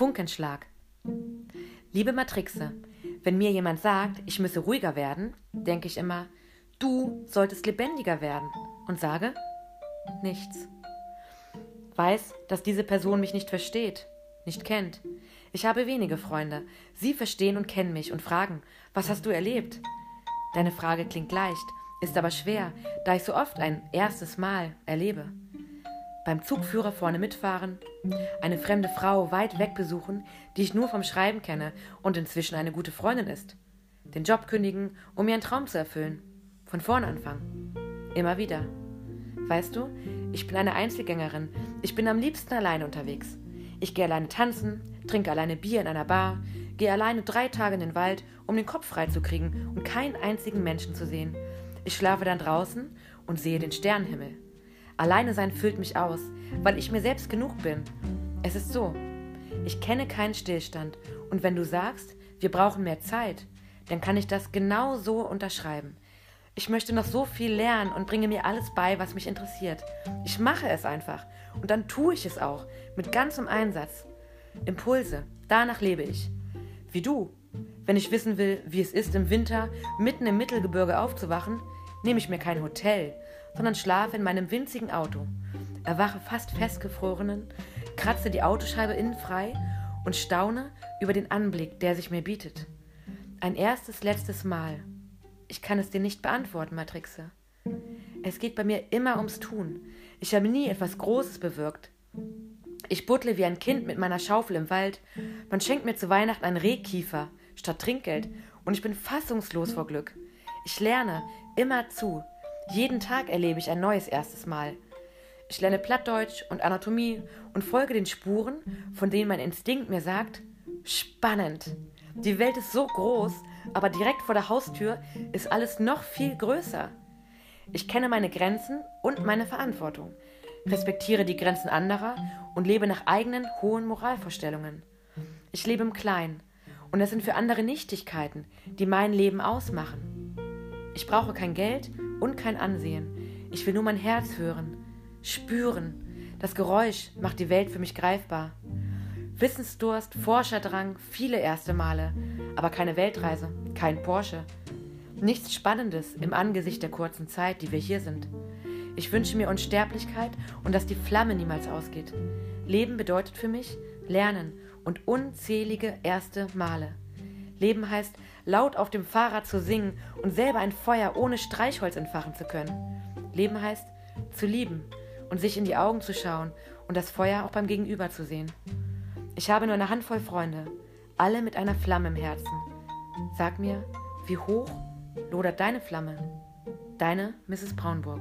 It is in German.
Funkenschlag. Liebe Matrixe, wenn mir jemand sagt, ich müsse ruhiger werden, denke ich immer, du solltest lebendiger werden und sage nichts. Weiß, dass diese Person mich nicht versteht, nicht kennt. Ich habe wenige Freunde. Sie verstehen und kennen mich und fragen, was hast du erlebt? Deine Frage klingt leicht, ist aber schwer, da ich so oft ein erstes Mal erlebe. Beim Zugführer vorne mitfahren, eine fremde Frau weit weg besuchen, die ich nur vom Schreiben kenne und inzwischen eine gute Freundin ist. Den Job kündigen, um mir einen Traum zu erfüllen. Von vorn anfangen. Immer wieder. Weißt du, ich bin eine Einzelgängerin. Ich bin am liebsten alleine unterwegs. Ich gehe alleine tanzen, trinke alleine Bier in einer Bar, gehe alleine drei Tage in den Wald, um den Kopf frei zu kriegen und keinen einzigen Menschen zu sehen. Ich schlafe dann draußen und sehe den Sternenhimmel. Alleine sein füllt mich aus, weil ich mir selbst genug bin. Es ist so. Ich kenne keinen Stillstand und wenn du sagst, wir brauchen mehr Zeit, dann kann ich das genau so unterschreiben. Ich möchte noch so viel lernen und bringe mir alles bei, was mich interessiert. Ich mache es einfach und dann tue ich es auch mit ganzem Einsatz. Impulse, danach lebe ich. Wie du. Wenn ich wissen will, wie es ist, im Winter mitten im Mittelgebirge aufzuwachen, nehme ich mir kein Hotel, sondern schlafe in meinem winzigen Auto, erwache fast festgefrorenen, kratze die Autoscheibe innen frei und staune über den Anblick, der sich mir bietet. Ein erstes, letztes Mal. Ich kann es dir nicht beantworten, Matrixe. Es geht bei mir immer ums Tun. Ich habe nie etwas Großes bewirkt. Ich buttle wie ein Kind mit meiner Schaufel im Wald. Man schenkt mir zu Weihnachten einen Rehkiefer statt Trinkgeld und ich bin fassungslos vor Glück. Ich lerne immer zu. Jeden Tag erlebe ich ein neues erstes Mal. Ich lerne Plattdeutsch und Anatomie und folge den Spuren, von denen mein Instinkt mir sagt, spannend. Die Welt ist so groß, aber direkt vor der Haustür ist alles noch viel größer. Ich kenne meine Grenzen und meine Verantwortung, respektiere die Grenzen anderer und lebe nach eigenen hohen Moralvorstellungen. Ich lebe im Kleinen, und es sind für andere Nichtigkeiten, die mein Leben ausmachen. Ich brauche kein Geld und kein Ansehen. Ich will nur mein Herz hören, spüren. Das Geräusch macht die Welt für mich greifbar. Wissensdurst, Forscherdrang, viele erste Male, aber keine Weltreise, kein Porsche. Nichts Spannendes im Angesicht der kurzen Zeit, die wir hier sind. Ich wünsche mir Unsterblichkeit und dass die Flamme niemals ausgeht. Leben bedeutet für mich Lernen und unzählige erste Male. Leben heißt, laut auf dem Fahrrad zu singen und selber ein Feuer ohne Streichholz entfachen zu können. Leben heißt, zu lieben und sich in die Augen zu schauen und das Feuer auch beim Gegenüber zu sehen. Ich habe nur eine Handvoll Freunde, alle mit einer Flamme im Herzen. Sag mir, wie hoch lodert deine Flamme? Deine Mrs. Braunburg.